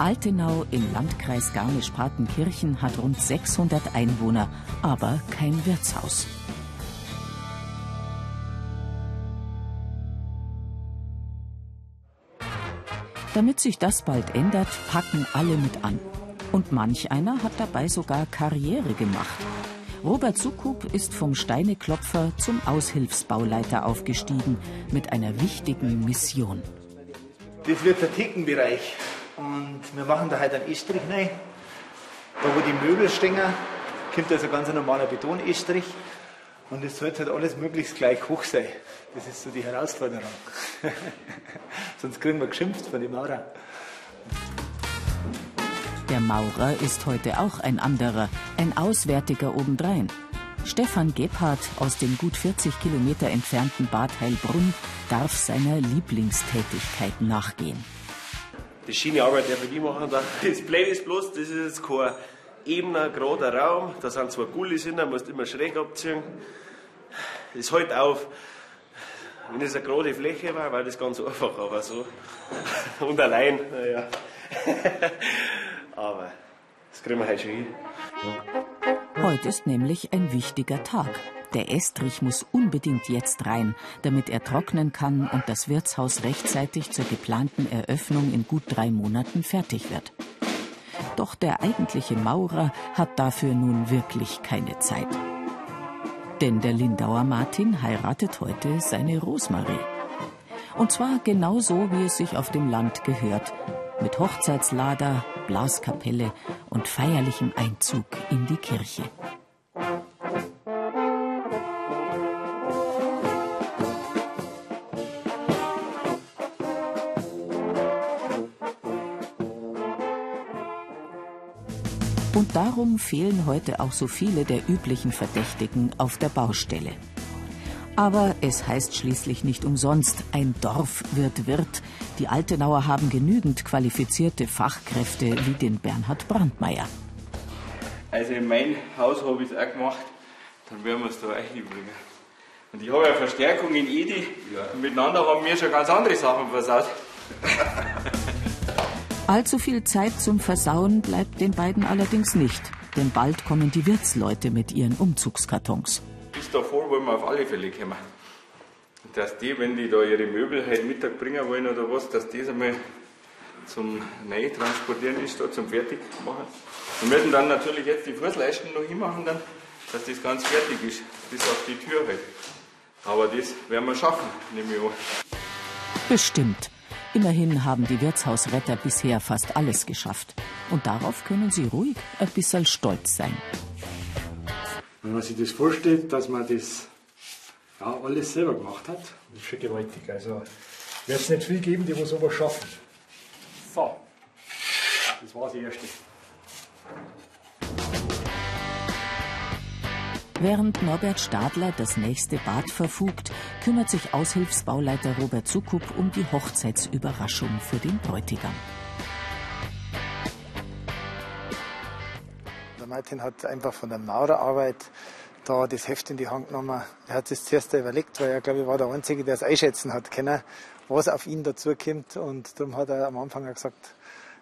Altenau im Landkreis Garmisch-Partenkirchen hat rund 600 Einwohner, aber kein Wirtshaus. Damit sich das bald ändert, packen alle mit an. Und manch einer hat dabei sogar Karriere gemacht. Robert Sukup ist vom Steineklopfer zum Aushilfsbauleiter aufgestiegen mit einer wichtigen Mission. Das wird der Theke und wir machen da halt einen Estrich rein. Da wo die Möbel stehen, kommt also ganz normaler Betonestrich und es sollte halt alles möglichst gleich hoch sein. Das ist so die Herausforderung. Sonst kriegen wir geschimpft von den Maurer. Der Maurer ist heute auch ein anderer, ein Auswärtiger obendrein. Stefan Gebhardt aus dem gut 40 Kilometer entfernten Bad Heilbrunn darf seiner Lieblingstätigkeit nachgehen. Die schöne Arbeit, die wir machen, das Blöde ist bloß, das ist jetzt kein ebener, gerader Raum. Da sind zwar Gullis in, da musst du immer schräg abziehen. Das hält auf. Wenn es eine gerade Fläche war, war das ganz einfach, aber so. Und allein, naja. aber das kriegen wir halt schon hin. Heute ist nämlich ein wichtiger Tag. Der Estrich muss unbedingt jetzt rein, damit er trocknen kann und das Wirtshaus rechtzeitig zur geplanten Eröffnung in gut drei Monaten fertig wird. Doch der eigentliche Maurer hat dafür nun wirklich keine Zeit. Denn der Lindauer Martin heiratet heute seine Rosmarie. Und zwar genauso, wie es sich auf dem Land gehört. Mit Hochzeitslader, Blaskapelle und feierlichem Einzug in die Kirche. Und darum fehlen heute auch so viele der üblichen Verdächtigen auf der Baustelle. Aber es heißt schließlich nicht umsonst, ein Dorf wird Wirt. Die Altenauer haben genügend qualifizierte Fachkräfte wie den Bernhard Brandmeier. Also in mein Haus habe ich es auch gemacht, dann werden wir es da einbringen. Und ich habe ja Verstärkung in Edi. Ja. Und miteinander haben wir schon ganz andere Sachen versaut. Allzu viel Zeit zum Versauen bleibt den beiden allerdings nicht, denn bald kommen die Wirtsleute mit ihren Umzugskartons. Bis davor wollen wir auf alle Fälle kommen. Dass die, wenn die da ihre Möbel heute Mittag bringen wollen oder was, dass das einmal zum Neutransportieren ist, da zum Fertigmachen. Wir müssen dann natürlich jetzt die Fußleisten noch hinmachen, dann, dass das ganz fertig ist, bis auf die Tür halt. Aber das werden wir schaffen, nehme ich an. Bestimmt. Immerhin haben die Wirtshausretter bisher fast alles geschafft. Und darauf können sie ruhig ein bisschen stolz sein. Wenn man sich das vorstellt, dass man das ja, alles selber gemacht hat, das ist schon gewaltig. Also wird es nicht viel geben, die sowas schaffen. So, das war das Erste. Während Norbert Stadler das nächste Bad verfugt, kümmert sich Aushilfsbauleiter Robert Sukup um die Hochzeitsüberraschung für den Bräutigam. Der Martin hat einfach von der Maurerarbeit da das Heft in die Hand genommen. Er hat es zuerst überlegt, weil er, glaube ich, war der Einzige, der es einschätzen hat können, was auf ihn dazukommt. Und darum hat er am Anfang gesagt,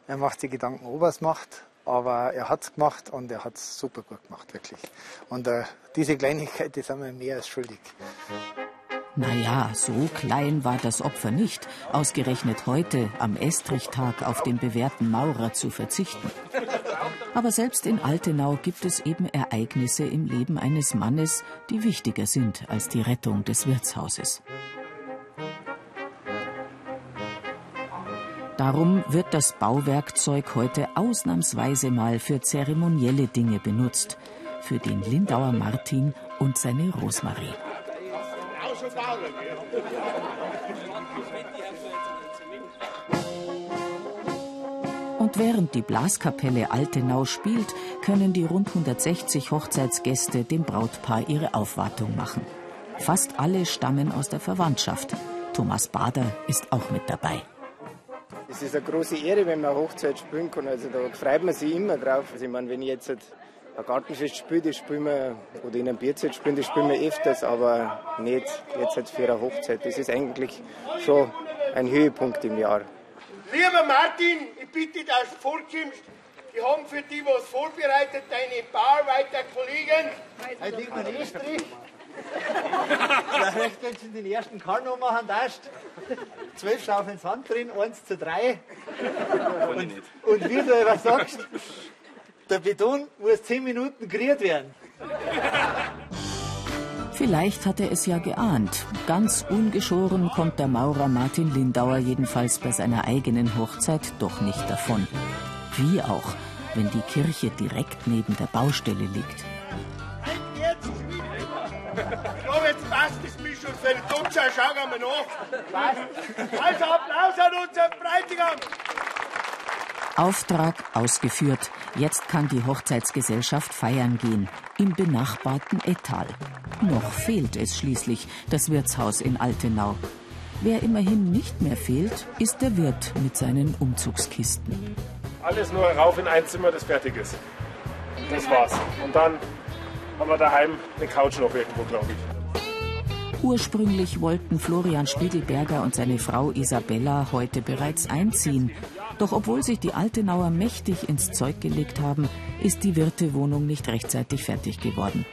er macht sich Gedanken, ob er es macht. Aber er hat es gemacht und er hat es super gut gemacht, wirklich. Und äh, diese Kleinigkeit, die sind wir mehr als schuldig. Naja, so klein war das Opfer nicht, ausgerechnet heute am Estrichtag auf den bewährten Maurer zu verzichten. Aber selbst in Altenau gibt es eben Ereignisse im Leben eines Mannes, die wichtiger sind als die Rettung des Wirtshauses. Darum wird das Bauwerkzeug heute ausnahmsweise mal für zeremonielle Dinge benutzt. Für den Lindauer Martin und seine Rosmarie. Und während die Blaskapelle Altenau spielt, können die rund 160 Hochzeitsgäste dem Brautpaar ihre Aufwartung machen. Fast alle stammen aus der Verwandtschaft. Thomas Bader ist auch mit dabei. Es ist eine große Ehre, wenn man Hochzeit spielen kann. Also da freut man sich immer drauf. Also ich meine, wenn ich jetzt ein Gartenfest spiele, das spielen wir, oder in einem Bierzeit spielen, das spielen wir öfters, aber nicht jetzt halt für eine Hochzeit. Das ist eigentlich schon ein Höhepunkt im Jahr. Lieber Martin, ich bitte, dass du vorkommst. Die haben für die was vorbereitet, deine Bauarbeiter Kollegen. Heute liegt mein Estrich. Vielleicht, wenn du den ersten Karl noch machen darfst. Zwölf Schaufeln Sand drin, eins zu drei. Und, und wie du was sagst, der Beton muss zehn Minuten geriert werden. Vielleicht hat er es ja geahnt. Ganz ungeschoren kommt der Maurer Martin Lindauer jedenfalls bei seiner eigenen Hochzeit doch nicht davon. Wie auch, wenn die Kirche direkt neben der Baustelle liegt. Das Bischofsfeld. Doktor, schauen wir nach. Also Applaus an unseren Bräutigam. Auftrag ausgeführt. Jetzt kann die Hochzeitsgesellschaft feiern gehen. Im benachbarten Ettal. Noch fehlt es schließlich, das Wirtshaus in Altenau. Wer immerhin nicht mehr fehlt, ist der Wirt mit seinen Umzugskisten. Alles nur rauf in ein Zimmer, das fertig ist. Das war's. Und dann haben wir daheim eine Couch noch irgendwo, glaube ich. Ursprünglich wollten Florian Spiegelberger und seine Frau Isabella heute bereits einziehen. Doch obwohl sich die Altenauer mächtig ins Zeug gelegt haben, ist die Wirtewohnung nicht rechtzeitig fertig geworden.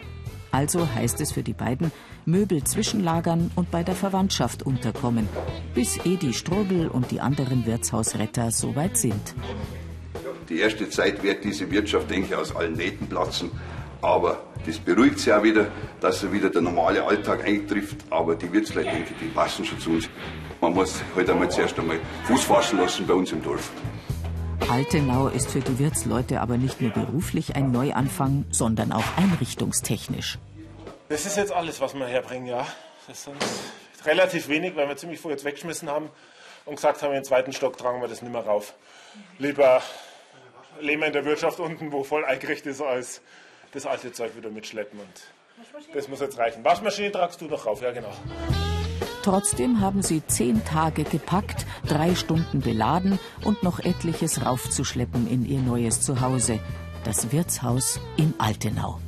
Also heißt es für die beiden, Möbel zwischenlagern und bei der Verwandtschaft unterkommen, bis Edi Strobel und die anderen Wirtshausretter soweit sind. Die erste Zeit wird diese Wirtschaft, denke ich, aus allen Nähten platzen. Aber das beruhigt sich auch wieder, dass er wieder der normale Alltag eintrifft. Aber die Wirtsleute, denke ich, die passen schon zu uns. Man muss halt einmal zuerst einmal Fuß fassen lassen bei uns im Dorf. Altenau ist für die Wirtsleute aber nicht nur beruflich ein Neuanfang, sondern auch einrichtungstechnisch. Das ist jetzt alles, was wir herbringen, ja. Das sind relativ wenig, weil wir ziemlich viel jetzt weggeschmissen haben und gesagt haben, im zweiten Stock tragen wir das nicht mehr rauf. Lieber leben wir in der Wirtschaft unten, wo voll eingerichtet ist, als das alte Zeug wieder mitschleppen. Und das muss jetzt reichen. Waschmaschine tragst du noch rauf, ja genau. Trotzdem haben sie zehn Tage gepackt, drei Stunden beladen und noch etliches raufzuschleppen in ihr neues Zuhause, das Wirtshaus in Altenau.